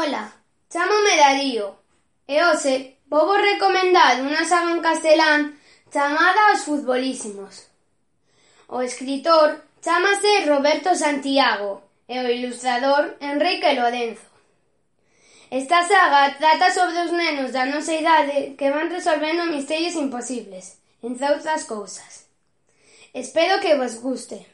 Ola, chámome Darío e hoxe vou vos recomendar unha saga en castelán chamada Os futbolísimos. O escritor chamase Roberto Santiago e o ilustrador Enrique Lorenzo. Esta saga trata sobre os nenos da nosa idade que van resolvendo misterios imposibles, entre outras cousas. Espero que vos guste.